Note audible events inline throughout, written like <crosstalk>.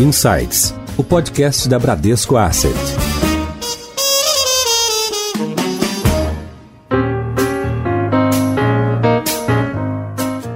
Insights, o podcast da Bradesco Asset.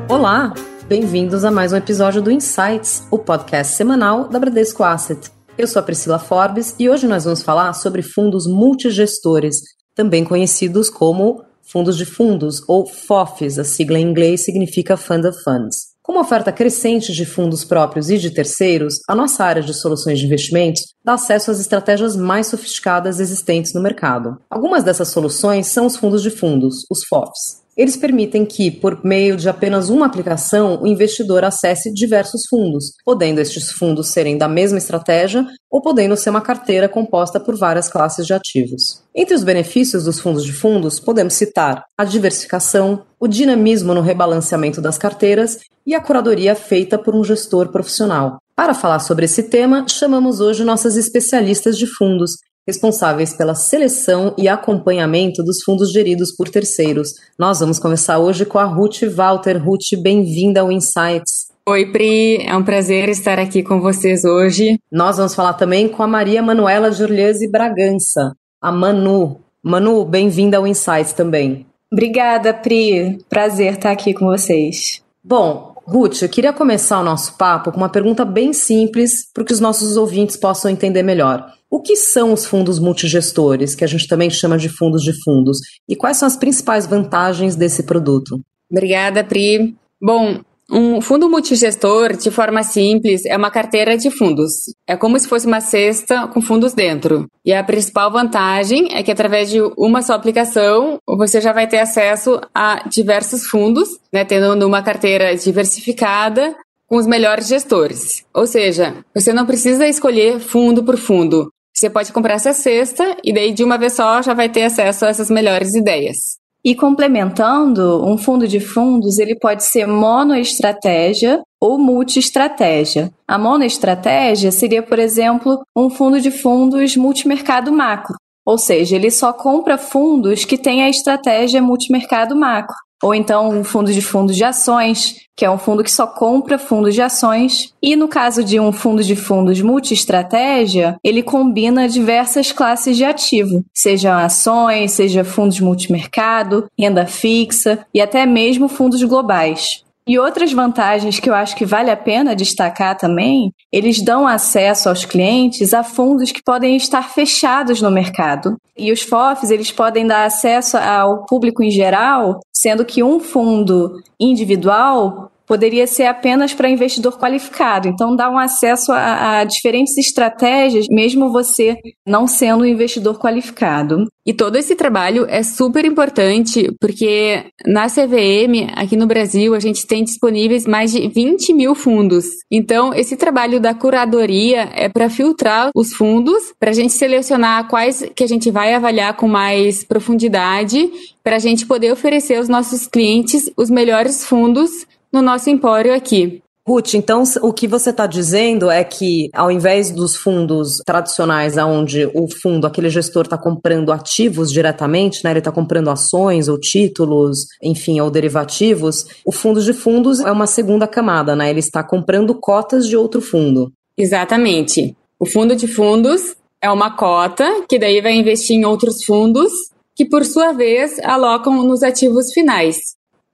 Olá, bem-vindos a mais um episódio do Insights, o podcast semanal da Bradesco Asset. Eu sou a Priscila Forbes e hoje nós vamos falar sobre fundos multigestores, também conhecidos como fundos de fundos ou FOFs, a sigla em inglês significa Fund of Funds. Com uma oferta crescente de fundos próprios e de terceiros, a nossa área de soluções de investimentos dá acesso às estratégias mais sofisticadas existentes no mercado. Algumas dessas soluções são os fundos de fundos, os FOFs. Eles permitem que, por meio de apenas uma aplicação, o investidor acesse diversos fundos, podendo estes fundos serem da mesma estratégia ou podendo ser uma carteira composta por várias classes de ativos. Entre os benefícios dos fundos de fundos, podemos citar a diversificação, o dinamismo no rebalanceamento das carteiras e a curadoria feita por um gestor profissional. Para falar sobre esse tema, chamamos hoje nossas especialistas de fundos, responsáveis pela seleção e acompanhamento dos fundos geridos por terceiros. Nós vamos começar hoje com a Ruth Walter. Ruth, bem-vinda ao Insights. Oi, Pri, é um prazer estar aqui com vocês hoje. Nós vamos falar também com a Maria Manuela Jurliese Bragança, a Manu. Manu, bem-vinda ao Insights também. Obrigada, Pri. Prazer estar aqui com vocês. Bom, Ruth, eu queria começar o nosso papo com uma pergunta bem simples para que os nossos ouvintes possam entender melhor. O que são os fundos multigestores, que a gente também chama de fundos de fundos, e quais são as principais vantagens desse produto? Obrigada, Pri. Bom, um fundo multigestor, de forma simples, é uma carteira de fundos. É como se fosse uma cesta com fundos dentro. E a principal vantagem é que através de uma só aplicação, você já vai ter acesso a diversos fundos, né, tendo uma carteira diversificada com os melhores gestores. Ou seja, você não precisa escolher fundo por fundo. Você pode comprar essa cesta e daí de uma vez só já vai ter acesso a essas melhores ideias. E complementando, um fundo de fundos ele pode ser monoestratégia ou multiestratégia. A monoestratégia seria, por exemplo, um fundo de fundos multimercado macro, ou seja, ele só compra fundos que têm a estratégia multimercado macro ou então um fundo de fundos de ações, que é um fundo que só compra fundos de ações. E no caso de um fundo de fundos multi-estratégia, ele combina diversas classes de ativo, seja ações, seja fundos multimercado, renda fixa e até mesmo fundos globais. E outras vantagens que eu acho que vale a pena destacar também, eles dão acesso aos clientes a fundos que podem estar fechados no mercado. E os FOFs, eles podem dar acesso ao público em geral, sendo que um fundo individual poderia ser apenas para investidor qualificado. Então, dá um acesso a, a, diferentes estratégias, mesmo você não sendo um investidor qualificado. E todo esse trabalho é super importante, porque na CVM, aqui no Brasil, a gente tem disponíveis mais de 20 mil fundos. Então, esse trabalho da curadoria é para filtrar os fundos, para a gente selecionar quais que a gente vai avaliar com mais profundidade, para a gente poder oferecer aos nossos clientes os melhores fundos no nosso empório aqui. Ruth, então o que você está dizendo é que, ao invés dos fundos tradicionais, onde o fundo, aquele gestor está comprando ativos diretamente, né, ele está comprando ações ou títulos, enfim, ou derivativos, o fundo de fundos é uma segunda camada, né? Ele está comprando cotas de outro fundo. Exatamente. O fundo de fundos é uma cota que daí vai investir em outros fundos que, por sua vez, alocam nos ativos finais.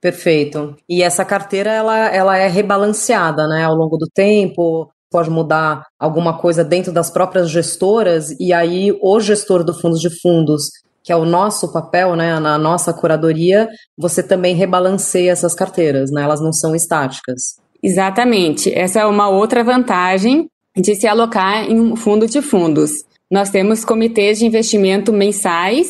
Perfeito. E essa carteira ela, ela é rebalanceada, né, ao longo do tempo. Pode mudar alguma coisa dentro das próprias gestoras e aí o gestor do fundo de fundos, que é o nosso papel, né, na nossa curadoria, você também rebalanceia essas carteiras, né? Elas não são estáticas. Exatamente. Essa é uma outra vantagem de se alocar em um fundo de fundos. Nós temos comitês de investimento mensais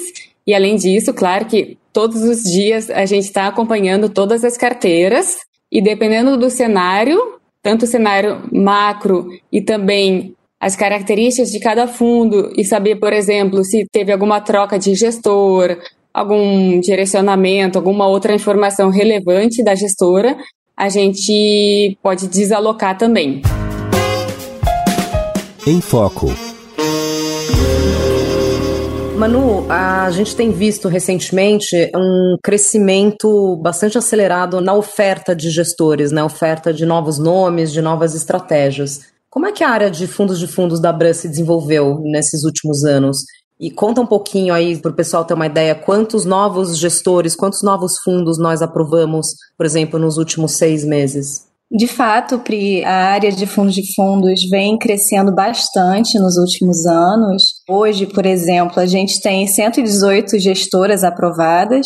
e além disso, claro que todos os dias a gente está acompanhando todas as carteiras e dependendo do cenário, tanto o cenário macro e também as características de cada fundo e saber, por exemplo, se teve alguma troca de gestor, algum direcionamento, alguma outra informação relevante da gestora, a gente pode desalocar também. Em Foco Manu, a gente tem visto recentemente um crescimento bastante acelerado na oferta de gestores, na oferta de novos nomes, de novas estratégias. Como é que a área de fundos de fundos da Bran se desenvolveu nesses últimos anos? E conta um pouquinho aí para o pessoal ter uma ideia quantos novos gestores, quantos novos fundos nós aprovamos, por exemplo, nos últimos seis meses. De fato, Pri, a área de fundos de fundos vem crescendo bastante nos últimos anos. Hoje, por exemplo, a gente tem 118 gestoras aprovadas,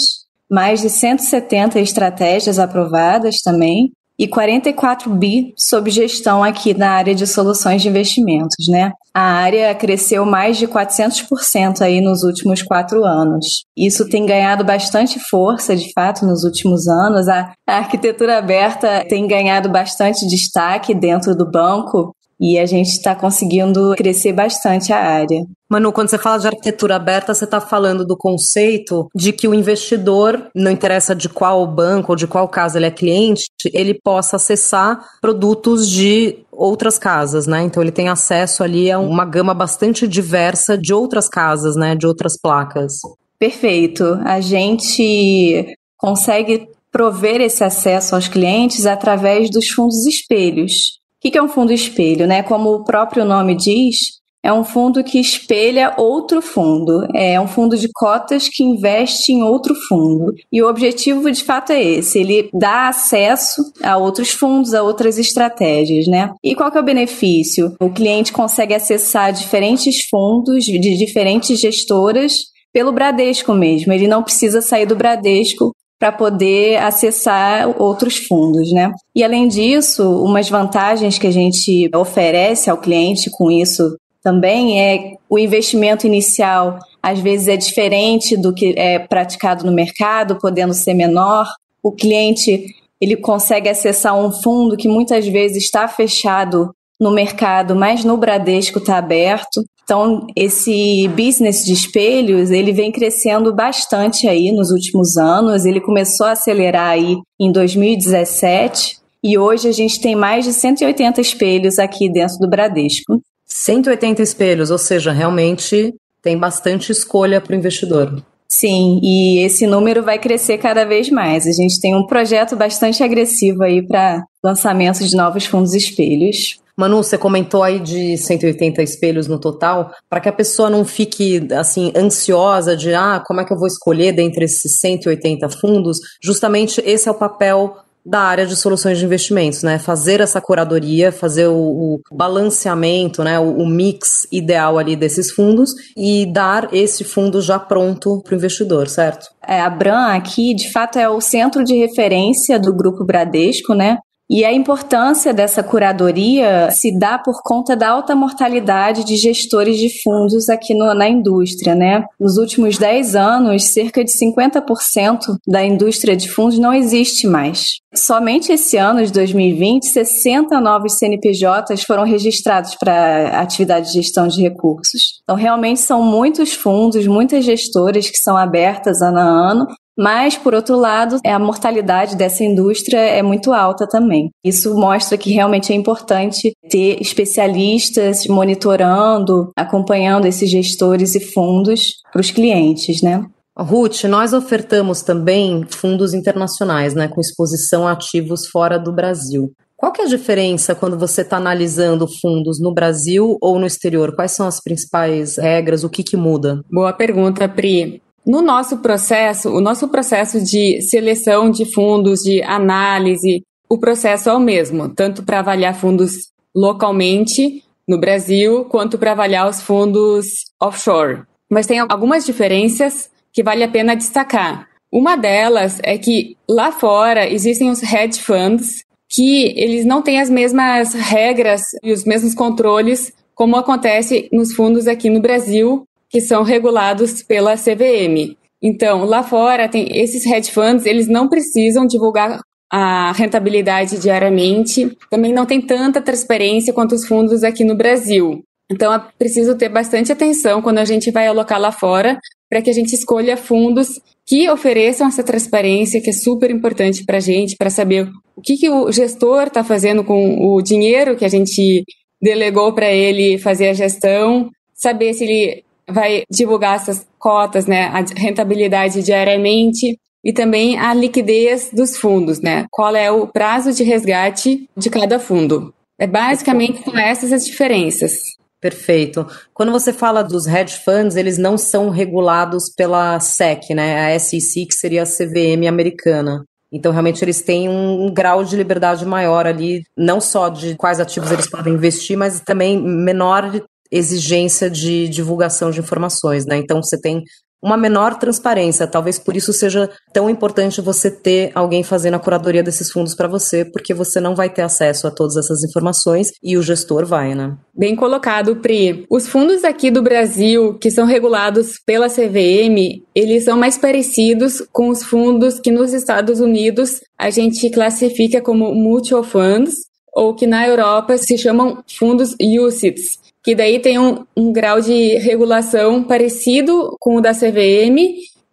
mais de 170 estratégias aprovadas também e 44 bi sob gestão aqui na área de soluções de investimentos, né? A área cresceu mais de 400% aí nos últimos quatro anos. Isso tem ganhado bastante força, de fato, nos últimos anos. A, a arquitetura aberta tem ganhado bastante destaque dentro do banco e a gente está conseguindo crescer bastante a área. Manu, quando você fala de arquitetura aberta, você está falando do conceito de que o investidor, não interessa de qual banco ou de qual casa ele é cliente, ele possa acessar produtos de outras casas, né? Então ele tem acesso ali a uma gama bastante diversa de outras casas, né? De outras placas. Perfeito. A gente consegue prover esse acesso aos clientes através dos fundos espelhos. O que é um fundo espelho? Né? Como o próprio nome diz, é um fundo que espelha outro fundo. É um fundo de cotas que investe em outro fundo. E o objetivo, de fato, é esse: ele dá acesso a outros fundos, a outras estratégias, né? E qual que é o benefício? O cliente consegue acessar diferentes fundos de diferentes gestoras pelo Bradesco mesmo. Ele não precisa sair do Bradesco para poder acessar outros fundos, né? E além disso, umas vantagens que a gente oferece ao cliente com isso também é o investimento inicial às vezes é diferente do que é praticado no mercado, podendo ser menor. O cliente ele consegue acessar um fundo que muitas vezes está fechado no mercado, mas no Bradesco está aberto. Então, esse business de espelhos, ele vem crescendo bastante aí nos últimos anos. Ele começou a acelerar aí em 2017 e hoje a gente tem mais de 180 espelhos aqui dentro do Bradesco. 180 espelhos, ou seja, realmente tem bastante escolha para o investidor. Sim, e esse número vai crescer cada vez mais. A gente tem um projeto bastante agressivo aí para lançamento de novos fundos espelhos. Manu, você comentou aí de 180 espelhos no total, para que a pessoa não fique assim ansiosa de ah, como é que eu vou escolher dentre esses 180 fundos? Justamente esse é o papel da área de soluções de investimentos, né? Fazer essa curadoria, fazer o, o balanceamento, né? O, o, mix ideal ali desses fundos e dar esse fundo já pronto para o investidor, certo? É, a Bran aqui, de fato, é o centro de referência do Grupo Bradesco, né? E a importância dessa curadoria se dá por conta da alta mortalidade de gestores de fundos aqui no, na indústria, né? Nos últimos 10 anos, cerca de 50% da indústria de fundos não existe mais. Somente esse ano de 2020, 60 novos CNPJs foram registrados para atividade de gestão de recursos. Então, realmente são muitos fundos, muitas gestoras que são abertas ano a ano mas, por outro lado, a mortalidade dessa indústria é muito alta também. Isso mostra que realmente é importante ter especialistas monitorando, acompanhando esses gestores e fundos para os clientes, né? Ruth, nós ofertamos também fundos internacionais, né, com exposição a ativos fora do Brasil. Qual que é a diferença quando você está analisando fundos no Brasil ou no exterior? Quais são as principais regras? O que, que muda? Boa pergunta, Pri. No nosso processo, o nosso processo de seleção de fundos, de análise, o processo é o mesmo, tanto para avaliar fundos localmente no Brasil, quanto para avaliar os fundos offshore. Mas tem algumas diferenças que vale a pena destacar. Uma delas é que lá fora existem os hedge funds que eles não têm as mesmas regras e os mesmos controles como acontece nos fundos aqui no Brasil, que são regulados pela CVM. Então, lá fora, tem esses hedge funds, eles não precisam divulgar a rentabilidade diariamente, também não tem tanta transparência quanto os fundos aqui no Brasil. Então, é preciso ter bastante atenção quando a gente vai alocar lá fora, para que a gente escolha fundos que ofereçam essa transparência, que é super importante para a gente, para saber o que, que o gestor está fazendo com o dinheiro que a gente delegou para ele fazer a gestão, saber se ele vai divulgar essas cotas, né, a rentabilidade diariamente e também a liquidez dos fundos, né? Qual é o prazo de resgate de cada fundo? É basicamente com essas as diferenças. Perfeito. Quando você fala dos hedge funds, eles não são regulados pela SEC, né? A SEC, que seria a CVM americana. Então, realmente, eles têm um, grau de liberdade maior ali, não só de quais ativos eles podem investir, mas também menor exigência de divulgação de informações, né? Então, você tem uma menor transparência. Talvez por isso seja tão importante você ter alguém fazendo a curadoria desses fundos para você, porque você não vai ter acesso a todas essas informações e o gestor vai, né? Bem colocado, Pri. Os fundos aqui do Brasil, que são regulados pela CVM, eles são mais parecidos com os fundos que nos Estados Unidos a gente classifica como mutual funds, ou que na Europa se chamam fundos UCITS, que daí tem um, um grau de regulação parecido com o da CVM,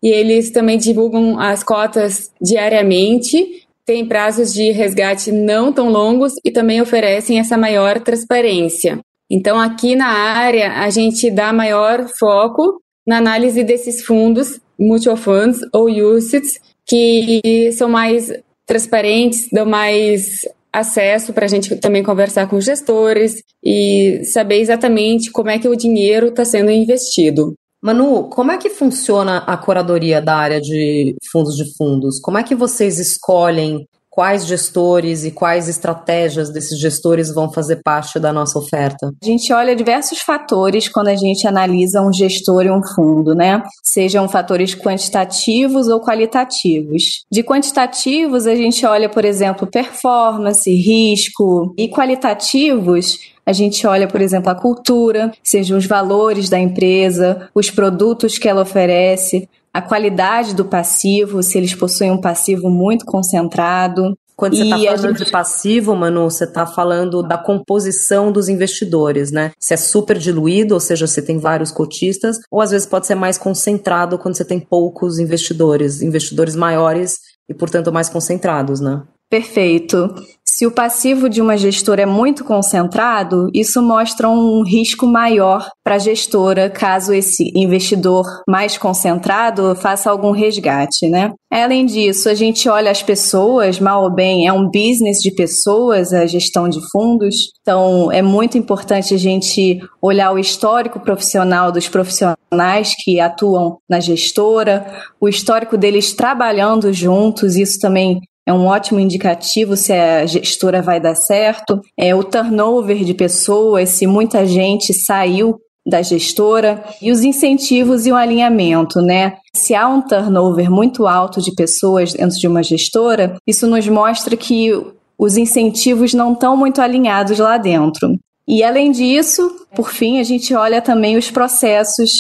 e eles também divulgam as cotas diariamente, têm prazos de resgate não tão longos e também oferecem essa maior transparência. Então, aqui na área, a gente dá maior foco na análise desses fundos, mutual funds ou UCITS, que são mais transparentes, dão mais acesso para a gente também conversar com gestores e saber exatamente como é que o dinheiro está sendo investido. Manu, como é que funciona a curadoria da área de fundos de fundos? Como é que vocês escolhem quais gestores e quais estratégias desses gestores vão fazer parte da nossa oferta? A gente olha diversos fatores quando a gente analisa um gestor e um fundo, né? Sejam fatores quantitativos ou qualitativos. De quantitativos, a gente olha, por exemplo, performance, risco, e qualitativos, a gente olha, por exemplo, a cultura, sejam os valores da empresa, os produtos que ela oferece, a qualidade do passivo, se eles possuem um passivo muito concentrado. Quando você está falando gente... de passivo, Manu, você está falando da composição dos investidores, né? Se é super diluído, ou seja, você tem vários cotistas, ou às vezes pode ser mais concentrado quando você tem poucos investidores, investidores maiores e, portanto, mais concentrados, né? Perfeito. Se o passivo de uma gestora é muito concentrado, isso mostra um risco maior para a gestora caso esse investidor mais concentrado faça algum resgate, né? Além disso, a gente olha as pessoas, mal ou bem, é um business de pessoas a gestão de fundos, então é muito importante a gente olhar o histórico profissional dos profissionais que atuam na gestora, o histórico deles trabalhando juntos, isso também é um ótimo indicativo se a gestora vai dar certo. É o turnover de pessoas, se muita gente saiu da gestora e os incentivos e o alinhamento, né? Se há um turnover muito alto de pessoas dentro de uma gestora, isso nos mostra que os incentivos não estão muito alinhados lá dentro. E além disso, por fim, a gente olha também os processos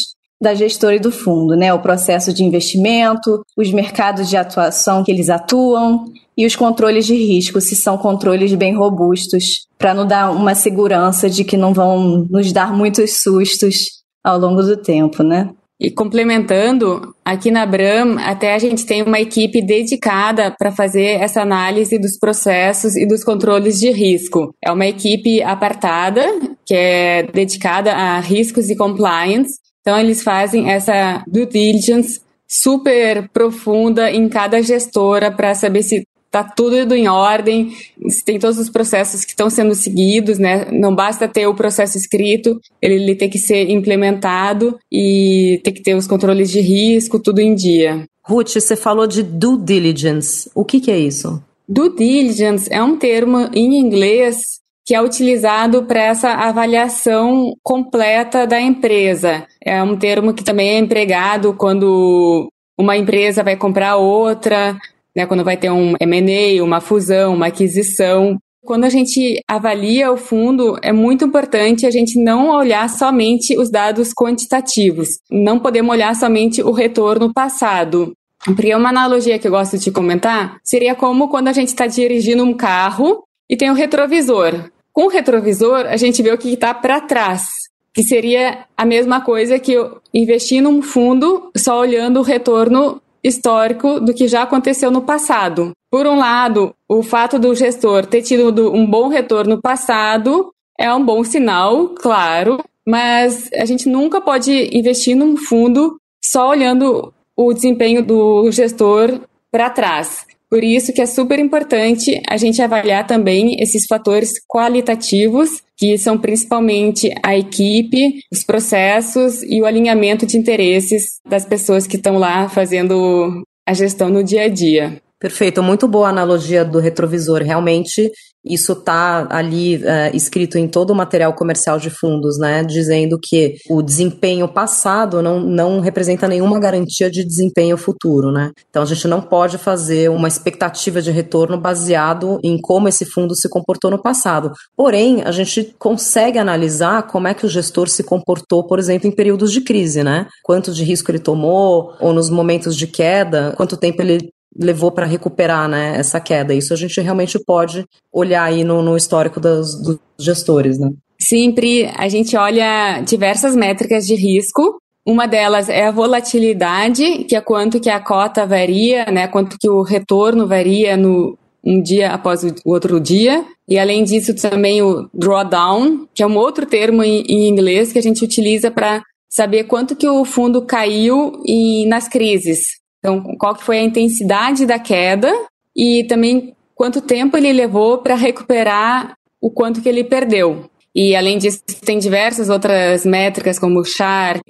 da gestora e do fundo, né? O processo de investimento, os mercados de atuação que eles atuam e os controles de risco, se são controles bem robustos, para nos dar uma segurança de que não vão nos dar muitos sustos ao longo do tempo, né? E complementando, aqui na Bram, até a gente tem uma equipe dedicada para fazer essa análise dos processos e dos controles de risco. É uma equipe apartada, que é dedicada a riscos e compliance, então, eles fazem essa due diligence super profunda em cada gestora para saber se está tudo em ordem, se tem todos os processos que estão sendo seguidos, né? Não basta ter o processo escrito, ele, ele tem que ser implementado e tem que ter os controles de risco, tudo em dia. Ruth, você falou de due diligence. O que, que é isso? Due diligence é um termo em inglês que é utilizado para essa avaliação completa da empresa. É um termo que também é empregado quando uma empresa vai comprar outra, né, quando vai ter um M&A, uma fusão, uma aquisição. Quando a gente avalia o fundo, é muito importante a gente não olhar somente os dados quantitativos. Não podemos olhar somente o retorno passado. Porque uma analogia que eu gosto de comentar seria como quando a gente está dirigindo um carro e tem o retrovisor. Com o retrovisor, a gente vê o que está para trás, que seria a mesma coisa que investir num fundo só olhando o retorno histórico do que já aconteceu no passado. Por um lado, o fato do gestor ter tido um bom retorno passado é um bom sinal, claro, mas a gente nunca pode investir num fundo só olhando o desempenho do gestor para trás. Por isso que é super importante a gente avaliar também esses fatores qualitativos, que são principalmente a equipe, os processos e o alinhamento de interesses das pessoas que estão lá fazendo a gestão no dia a dia. Perfeito, muito boa analogia do retrovisor. Realmente, isso está ali é, escrito em todo o material comercial de fundos, né? Dizendo que o desempenho passado não, não representa nenhuma garantia de desempenho futuro, né? Então a gente não pode fazer uma expectativa de retorno baseado em como esse fundo se comportou no passado. Porém, a gente consegue analisar como é que o gestor se comportou, por exemplo, em períodos de crise, né? Quanto de risco ele tomou, ou nos momentos de queda, quanto tempo ele levou para recuperar né, essa queda. Isso a gente realmente pode olhar aí no, no histórico dos, dos gestores. Né? Sempre a gente olha diversas métricas de risco. Uma delas é a volatilidade, que é quanto que a cota varia, né, quanto que o retorno varia no um dia após o outro dia. E além disso também o drawdown, que é um outro termo em, em inglês que a gente utiliza para saber quanto que o fundo caiu e nas crises. Então, qual que foi a intensidade da queda e também quanto tempo ele levou para recuperar o quanto que ele perdeu. E além disso, tem diversas outras métricas como Sharp,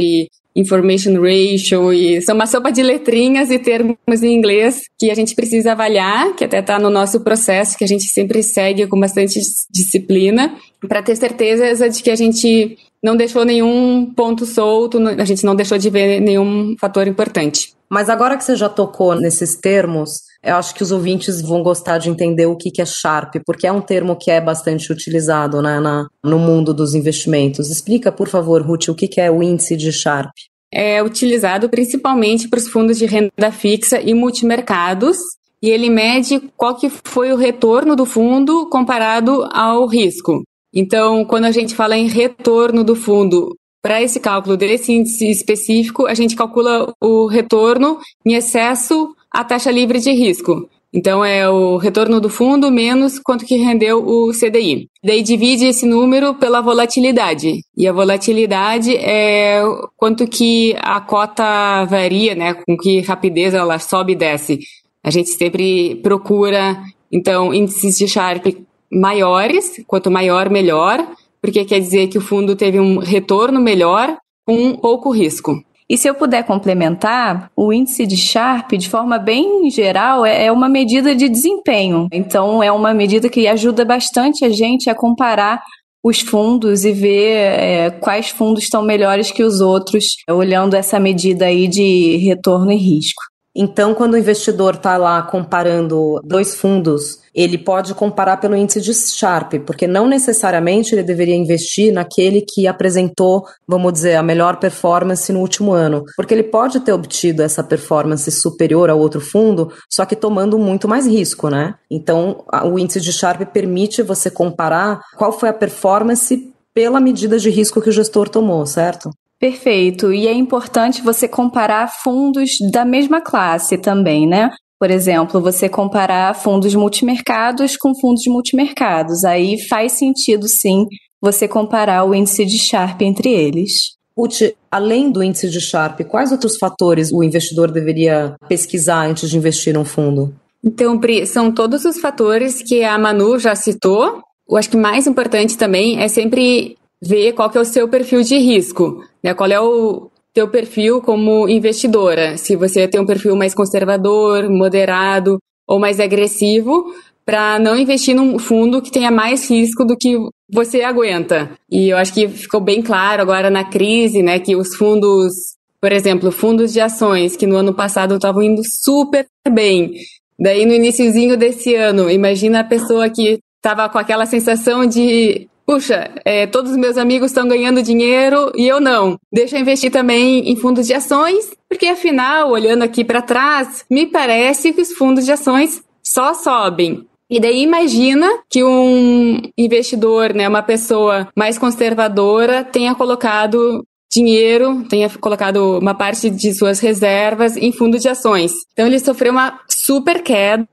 Information Ratio, e são uma sopa de letrinhas e termos em inglês que a gente precisa avaliar, que até está no nosso processo, que a gente sempre segue com bastante disciplina, para ter certeza de que a gente não deixou nenhum ponto solto, a gente não deixou de ver nenhum fator importante. Mas agora que você já tocou nesses termos, eu acho que os ouvintes vão gostar de entender o que é Sharp, porque é um termo que é bastante utilizado né, na, no mundo dos investimentos. Explica, por favor, Ruth, o que é o índice de Sharp. É utilizado principalmente para os fundos de renda fixa e multimercados, e ele mede qual que foi o retorno do fundo comparado ao risco. Então, quando a gente fala em retorno do fundo para esse cálculo desse índice específico, a gente calcula o retorno em excesso à taxa livre de risco. Então, é o retorno do fundo menos quanto que rendeu o CDI. Daí divide esse número pela volatilidade. E a volatilidade é quanto que a cota varia, né? Com que rapidez ela sobe e desce. A gente sempre procura, então, índices de Sharpe maiores. Quanto maior, melhor porque quer dizer que o fundo teve um retorno melhor com pouco risco. E se eu puder complementar, o índice de Sharpe, de forma bem geral, é, é uma medida de desempenho. Então, é uma medida que ajuda bastante a gente a comparar os fundos e ver é, quais fundos estão melhores que os outros, olhando essa medida aí de retorno e risco. Então, quando o investidor está lá comparando dois fundos, ele pode comparar pelo índice de Sharpe, porque não necessariamente ele deveria investir naquele que apresentou, vamos dizer, a melhor performance no último ano, porque ele pode ter obtido essa performance superior ao outro fundo, só que tomando muito mais risco, né? Então, o índice de Sharpe permite você comparar qual foi a performance pela medida de risco que o gestor tomou, certo? Perfeito. E é importante você comparar fundos da mesma classe também, né? Por exemplo, você comparar fundos multimercados com fundos multimercados. Aí faz sentido, sim, você comparar o índice de Sharpe entre eles. Ruth, além do índice de Sharpe, quais outros fatores o investidor deveria pesquisar antes de investir num fundo? Então, Pri, são todos os fatores que a Manu já citou. Eu acho que mais importante também é sempre ver qual que é o seu perfil de risco, né? Qual é o teu perfil como investidora? Se você tem um perfil mais conservador, moderado ou mais agressivo, para não investir num fundo que tenha mais risco do que você aguenta. E eu acho que ficou bem claro agora na crise, né, que os fundos, por exemplo, fundos de ações que no ano passado estavam indo super bem. Daí no iníciozinho desse ano, imagina a pessoa que estava com aquela sensação de puxa, é, todos os meus amigos estão ganhando dinheiro e eu não. Deixa eu investir também em fundos de ações, porque afinal, olhando aqui para trás, me parece que os fundos de ações só sobem. E daí imagina que um investidor, né, uma pessoa mais conservadora, tenha colocado dinheiro, tenha colocado uma parte de suas reservas em fundo de ações. Então ele sofreu uma super queda,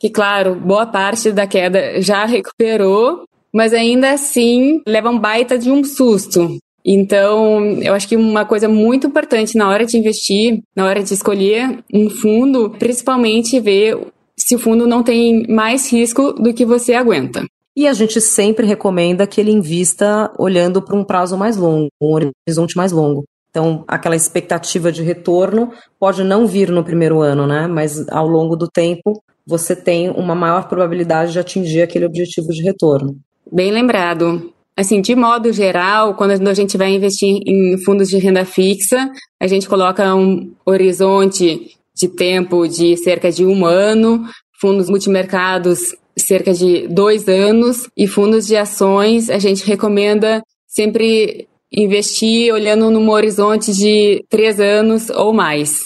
que claro, boa parte da queda já recuperou, mas ainda assim leva um baita de um susto. Então, eu acho que uma coisa muito importante na hora de investir, na hora de escolher um fundo, principalmente ver se o fundo não tem mais risco do que você aguenta. E a gente sempre recomenda que ele invista olhando para um prazo mais longo, um horizonte mais longo. Então, aquela expectativa de retorno pode não vir no primeiro ano, né? Mas ao longo do tempo, você tem uma maior probabilidade de atingir aquele objetivo de retorno. Bem lembrado. Assim, de modo geral, quando a gente vai investir em fundos de renda fixa, a gente coloca um horizonte de tempo de cerca de um ano, fundos multimercados cerca de dois anos e fundos de ações a gente recomenda sempre investir olhando num horizonte de três anos ou mais.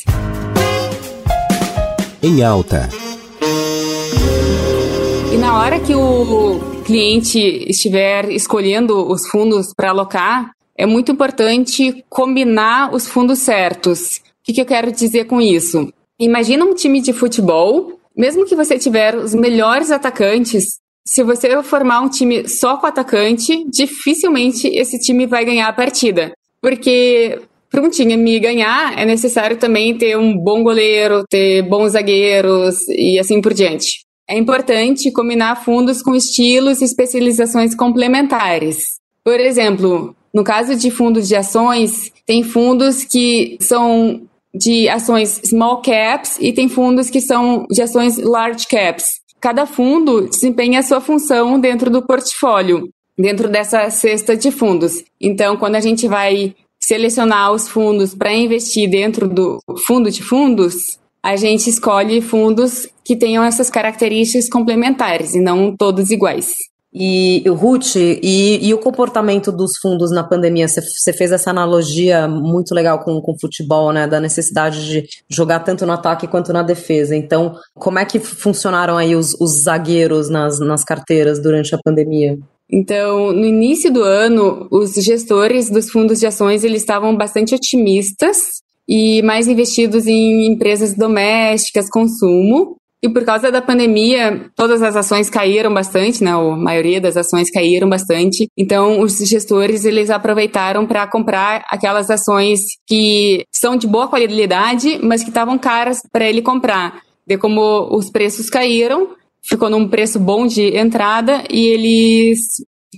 Em alta. E na hora que o cliente estiver escolhendo os fundos para alocar, é muito importante combinar os fundos certos. O que, que eu quero dizer com isso? Imagina um time de futebol, mesmo que você tiver os melhores atacantes, se você formar um time só com atacante, dificilmente esse time vai ganhar a partida. Porque para um time ganhar, é necessário também ter um bom goleiro, ter bons zagueiros e assim por diante. É importante combinar fundos com estilos e especializações complementares. Por exemplo, no caso de fundos de ações, tem fundos que são de ações small caps e tem fundos que são de ações large caps cada fundo desempenha a sua função dentro do portfólio, dentro dessa cesta de fundos. Então, quando a gente vai selecionar os fundos para investir dentro do fundo de fundos, a gente escolhe fundos que tenham essas características complementares e não todos iguais. E o Ruth, e, e, o comportamento dos fundos na pandemia? Você fez essa analogia muito legal com o futebol, né? Da necessidade de jogar tanto no ataque quanto na defesa. Então, como é que funcionaram aí os, os zagueiros nas, nas carteiras durante a pandemia? Então, no início do ano, os gestores dos fundos de ações eles estavam bastante otimistas e mais investidos em empresas domésticas, consumo, e por causa da pandemia, todas as ações caíram bastante, né? A maioria das ações caíram bastante. Então, os gestores eles aproveitaram para comprar aquelas ações que são de boa qualidade, mas que estavam caras para ele comprar. De como os preços caíram, ficou num preço bom de entrada e eles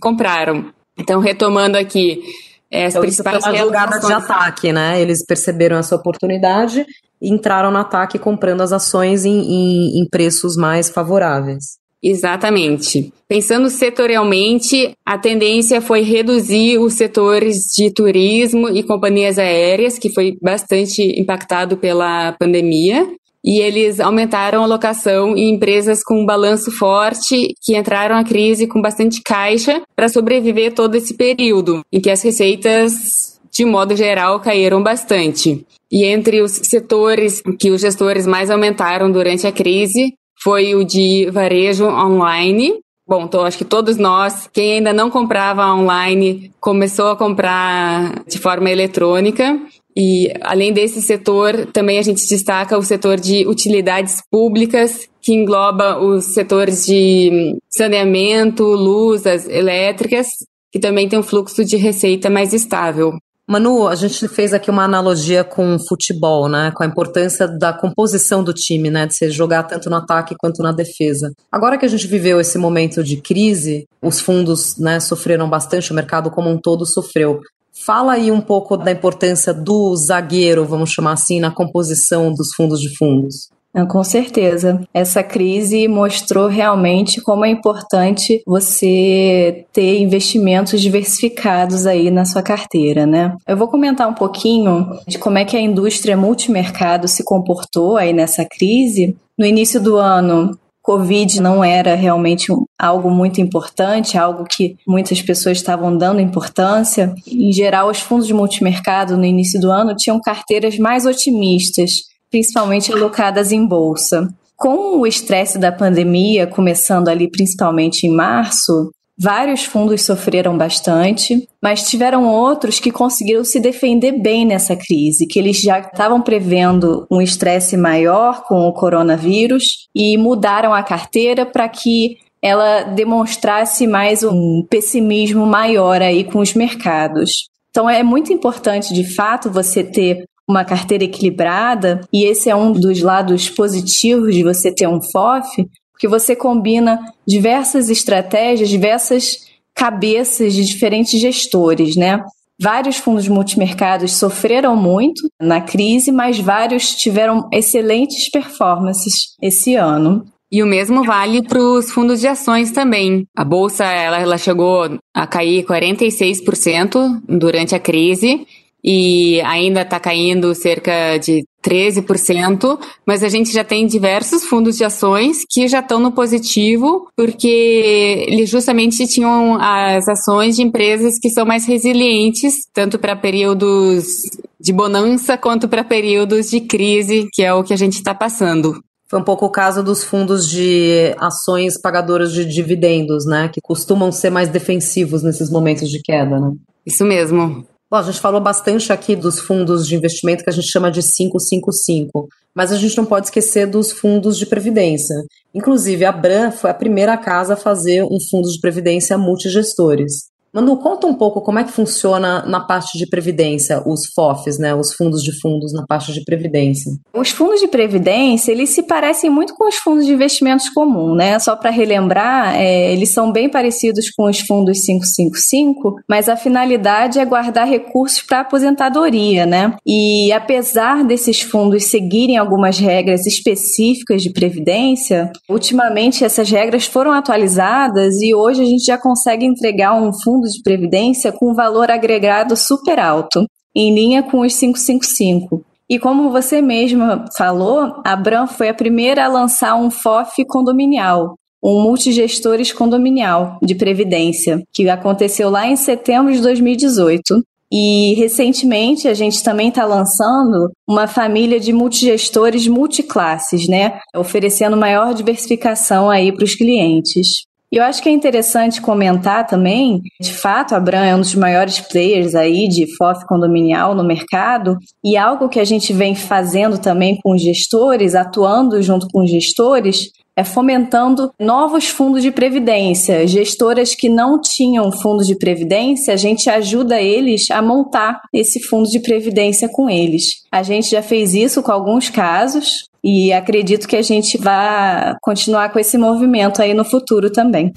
compraram. Então, retomando aqui, é, as então, principais isso foi uma jogada de ataque, né? Eles perceberam essa oportunidade entraram no ataque comprando as ações em, em, em preços mais favoráveis. Exatamente. Pensando setorialmente, a tendência foi reduzir os setores de turismo e companhias aéreas, que foi bastante impactado pela pandemia, e eles aumentaram a alocação em empresas com um balanço forte, que entraram na crise com bastante caixa para sobreviver todo esse período, em que as receitas, de modo geral, caíram bastante. E entre os setores que os gestores mais aumentaram durante a crise foi o de varejo online. Bom, então acho que todos nós, quem ainda não comprava online, começou a comprar de forma eletrônica. E além desse setor, também a gente destaca o setor de utilidades públicas, que engloba os setores de saneamento, luzes elétricas, que também tem um fluxo de receita mais estável. Manu, a gente fez aqui uma analogia com futebol, né? Com a importância da composição do time, né? De você jogar tanto no ataque quanto na defesa. Agora que a gente viveu esse momento de crise, os fundos né, sofreram bastante, o mercado como um todo sofreu. Fala aí um pouco da importância do zagueiro, vamos chamar assim, na composição dos fundos de fundos. Com certeza. Essa crise mostrou realmente como é importante você ter investimentos diversificados aí na sua carteira, né? Eu vou comentar um pouquinho de como é que a indústria multimercado se comportou aí nessa crise. No início do ano, Covid não era realmente algo muito importante, algo que muitas pessoas estavam dando importância. Em geral, os fundos de multimercado no início do ano tinham carteiras mais otimistas, principalmente alocadas em bolsa. Com o estresse da pandemia, começando ali principalmente em março, vários fundos sofreram bastante, mas tiveram outros que conseguiram se defender bem nessa crise, que eles já estavam prevendo um estresse maior com o coronavírus e mudaram a carteira para que ela demonstrasse mais um pessimismo maior aí com os mercados. Então é muito importante, de fato, você ter uma carteira equilibrada, e esse é um dos lados positivos de você ter um FOF, porque você combina diversas estratégias, diversas cabeças de diferentes gestores, né? Vários fundos multimercados sofreram muito na crise, mas vários tiveram excelentes performances esse ano. E o mesmo vale para os fundos de ações também. A bolsa ela, ela chegou a cair 46% durante a crise e ainda está caindo cerca de 13%, mas a gente já tem diversos fundos de ações que já estão no positivo, porque eles justamente tinham as ações de empresas que são mais resilientes, tanto para períodos de bonança quanto para períodos de crise, que é o que a gente está passando. Foi um pouco o caso dos fundos de ações pagadoras de dividendos, né? Que costumam ser mais defensivos nesses momentos de queda, né? Isso mesmo. Bom, a gente falou bastante aqui dos fundos de investimento que a gente chama de 555, mas a gente não pode esquecer dos fundos de previdência. Inclusive, a Bran foi a primeira casa a fazer um fundo de previdência multigestores. Manu, conta um pouco como é que funciona na parte de previdência, os FOFs, né, os fundos de fundos na parte de previdência. Os fundos de previdência, eles se parecem muito com os fundos de investimentos comum, né? Só para relembrar, é, eles são bem parecidos com os fundos 555, mas a finalidade é guardar recursos para aposentadoria, né? E apesar desses fundos seguirem algumas regras específicas de previdência, ultimamente essas regras foram atualizadas e hoje a gente já consegue entregar um fundo fundos de previdência com valor agregado super alto, em linha com os 555. E como você mesma falou, a Bram foi a primeira a lançar um FOF condominial, um multigestores condominial de previdência, que aconteceu lá em setembro de 2018. E recentemente a gente também está lançando uma família de multigestores multiclasses, né? Oferecendo maior diversificação aí para os clientes. E eu acho que é interessante comentar também, de fato, a Bran é um dos maiores players aí de FOF condominial no mercado, e algo que a gente vem fazendo também com os gestores, atuando junto com os gestores, é fomentando novos fundos de previdência. Gestoras que não tinham fundos de previdência, a gente ajuda eles a montar esse fundo de previdência com eles. A gente já fez isso com alguns casos, e acredito que a gente vai continuar com esse movimento aí no futuro também.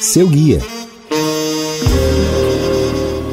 Seu guia.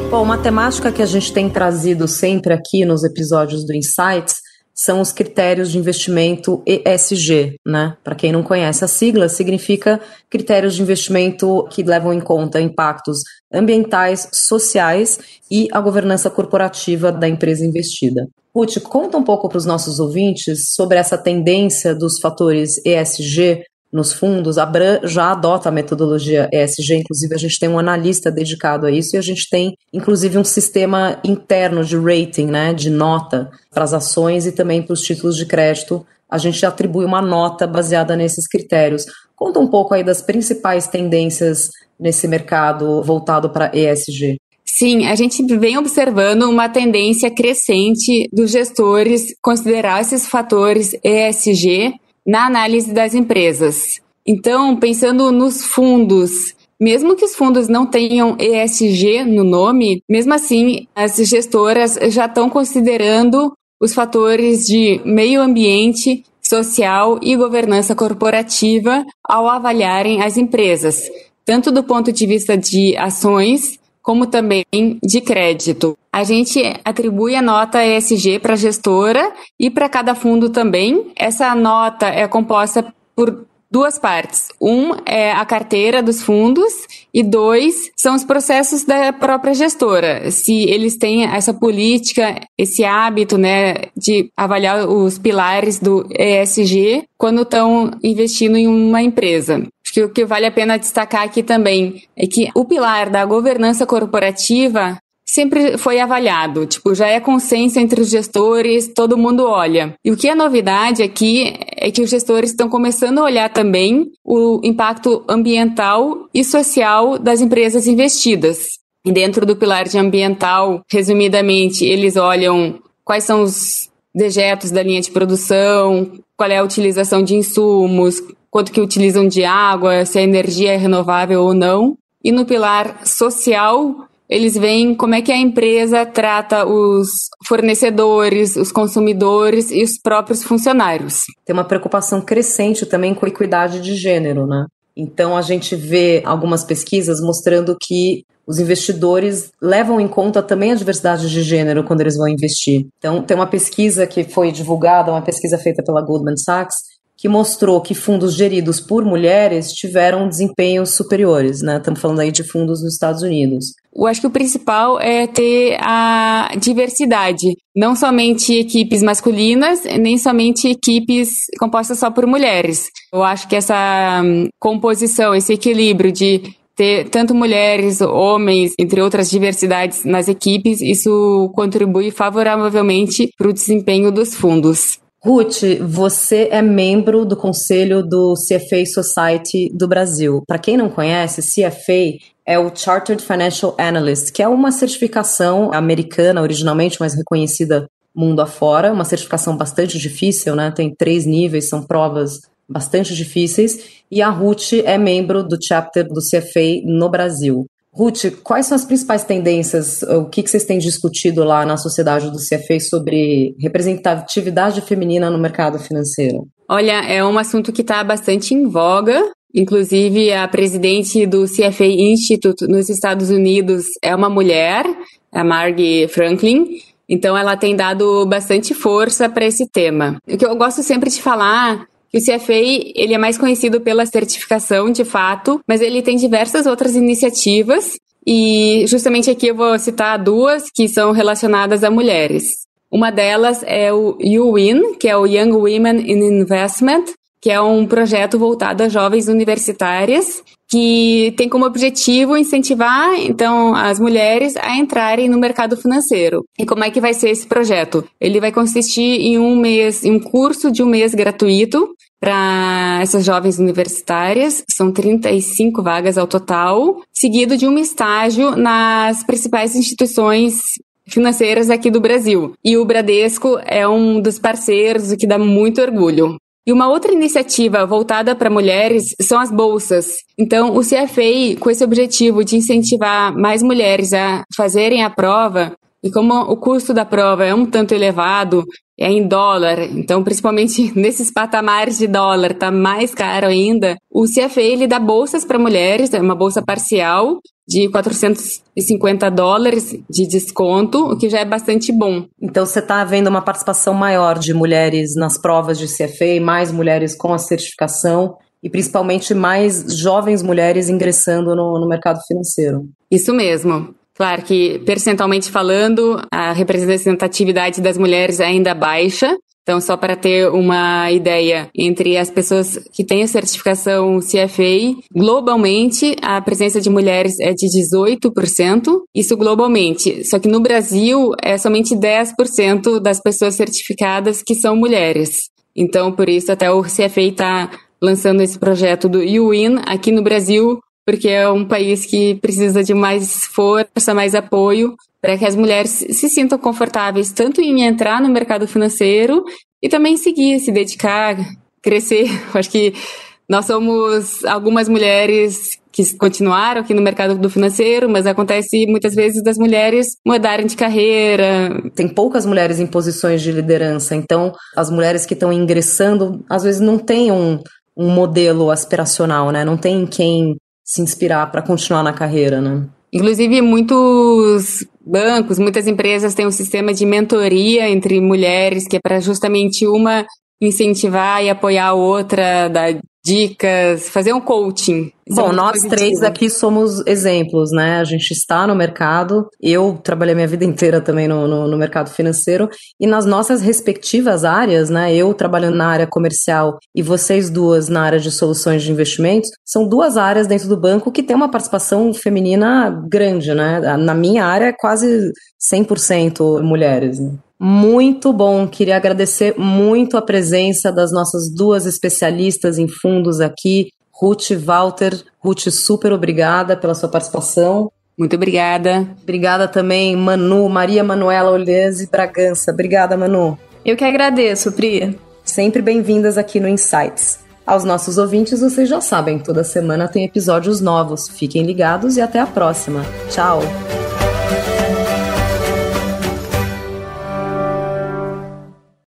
Bom, uma temática que a gente tem trazido sempre aqui nos episódios do Insights são os critérios de investimento ESG, né? Para quem não conhece a sigla, significa critérios de investimento que levam em conta impactos ambientais, sociais e a governança corporativa da empresa investida. Ruth, conta um pouco para os nossos ouvintes sobre essa tendência dos fatores ESG nos fundos. A Bran já adota a metodologia ESG, inclusive a gente tem um analista dedicado a isso e a gente tem, inclusive, um sistema interno de rating, né, de nota para as ações e também para os títulos de crédito. A gente atribui uma nota baseada nesses critérios. Conta um pouco aí das principais tendências nesse mercado voltado para ESG. Sim, a gente vem observando uma tendência crescente dos gestores considerar esses fatores ESG na análise das empresas. Então, pensando nos fundos, mesmo que os fundos não tenham ESG no nome, mesmo assim, as gestoras já estão considerando os fatores de meio ambiente, social e governança corporativa ao avaliarem as empresas, tanto do ponto de vista de ações como também de crédito. A gente atribui a nota ESG para a gestora e para cada fundo também. Essa nota é composta por duas partes. Um é a carteira dos fundos e dois são os processos da própria gestora. Se eles têm essa política, esse hábito, né, de avaliar os pilares do ESG quando estão investindo em uma empresa. Acho que o que vale a pena destacar aqui também é que o pilar da governança corporativa sempre foi avaliado. Tipo, já é consenso entre os gestores, todo mundo olha. E o que é novidade aqui é que os gestores estão começando a olhar também o impacto ambiental e social das empresas investidas. E dentro do pilar de ambiental, resumidamente, eles olham quais são os dejetos da linha de produção, qual é a utilização de insumos, quanto que utilizam de água, se a energia é renovável ou não. E no pilar social, eles veem como é que a empresa trata os fornecedores, os consumidores e os próprios funcionários. Tem uma preocupação crescente também com a equidade de gênero, né? Então a gente vê algumas pesquisas mostrando que os investidores levam em conta também a diversidade de gênero quando eles vão investir. Então, tem uma pesquisa que foi divulgada, uma pesquisa feita pela Goldman Sachs, que mostrou que fundos geridos por mulheres tiveram desempenhos superiores, né? Estamos falando aí de fundos nos Estados Unidos. Eu acho que o principal é ter a diversidade, não somente equipes masculinas, nem somente equipes compostas só por mulheres. Eu acho que essa hum, composição, esse equilíbrio de ter tanto mulheres, homens, entre outras diversidades nas equipes, isso contribui favoravelmente para o desempenho dos fundos. Ruth, você é membro do conselho do CFA Society do Brasil. Para quem não conhece, CFA é o Chartered Financial Analyst, que é uma certificação americana originalmente, mas reconhecida mundo afora, uma certificação bastante difícil, né? Tem três níveis, são provas bastante difíceis. E a Ruth é membro do chapter do CFA no Brasil. Ruth, quais são as principais tendências? O que, que vocês têm discutido lá na sociedade do CFA sobre representatividade feminina no mercado financeiro? Olha, é um assunto que está bastante em voga. Inclusive, a presidente do CFA Institute nos Estados Unidos é uma mulher, a Margie Franklin. Então, ela tem dado bastante força para esse tema. O que eu gosto sempre de falar o CFA ele é mais conhecido pela certificação, de fato, mas ele tem diversas outras iniciativas e justamente aqui eu vou citar duas que são relacionadas a mulheres. Uma delas é o UWIN, que é o Young Women in Investment, que é um projeto voltado a jovens universitárias que tem como objetivo incentivar então as mulheres a entrarem no mercado financeiro. E como é que vai ser esse projeto? Ele vai consistir em um mês, em um curso de um mês gratuito para essas jovens universitárias, são 35 vagas ao total, seguido de um estágio nas principais instituições financeiras aqui do Brasil. E o Bradesco é um dos parceiros, o que dá muito orgulho. E uma outra iniciativa voltada para mulheres são as bolsas. Então, o CFA, com esse objetivo de incentivar mais mulheres a fazerem a prova, e como o custo da prova é um tanto elevado, é em dólar, então principalmente <laughs> nesses patamares de dólar tá mais caro ainda, o CFA ele dá bolsas para mulheres, é uma bolsa parcial, de 450 dólares de desconto, o que já é bastante bom. Então você está vendo uma participação maior de mulheres nas provas de CFA, mais mulheres com a certificação e principalmente mais jovens mulheres ingressando no, no mercado financeiro. Isso mesmo. Claro que, percentualmente falando, a representatividade das mulheres é ainda baixa, então, só para ter uma ideia, entre as pessoas que têm a certificação CFA, globalmente a presença de mulheres é de 18%, isso globalmente. Só que no Brasil é somente 10% das pessoas certificadas que são mulheres. Então, por isso, até o CFA está lançando esse projeto do UWIN aqui no Brasil, porque é um país que precisa de mais força, mais apoio para que as mulheres se sintam confortáveis tanto em entrar no mercado financeiro e também seguir, se dedicar, crescer. <laughs> Acho que nós somos algumas mulheres que continuaram aqui no mercado do financeiro, mas acontece muitas vezes das mulheres mudarem de carreira. Tem poucas mulheres em posições de liderança, então as mulheres que estão ingressando às vezes não têm um, um modelo aspiracional, né? Não tem quem se inspirar para continuar na carreira, né? Inclusive, muitos bancos, muitas empresas têm um sistema de mentoria entre mulheres, que é para justamente uma incentivar e apoiar a outra, dar dicas, fazer um coaching. Isso é Bom, é nós positivo. três aqui somos exemplos, né? A gente está no mercado, eu trabalhei minha vida inteira também no, no, no, mercado financeiro, e nas nossas respectivas áreas, né? Eu trabalhando na área comercial e vocês duas na área de soluções de investimentos, são duas áreas dentro do banco que tem uma participação feminina grande, né? Na minha área, é quase 100% mulheres. Né? Muito bom, queria agradecer muito a presença das nossas duas especialistas em fundos aqui, Ruth Walter. Ruth, super obrigada pela sua participação. Muito obrigada. Obrigada também, Manu, Maria Manuela Olhese Bragança. Obrigada, Manu. Eu que agradeço, Pri. Sempre bem-vindas aqui no Insights. Aos nossos ouvintes, vocês já sabem, toda semana tem episódios novos. Fiquem ligados e até a próxima. Tchau!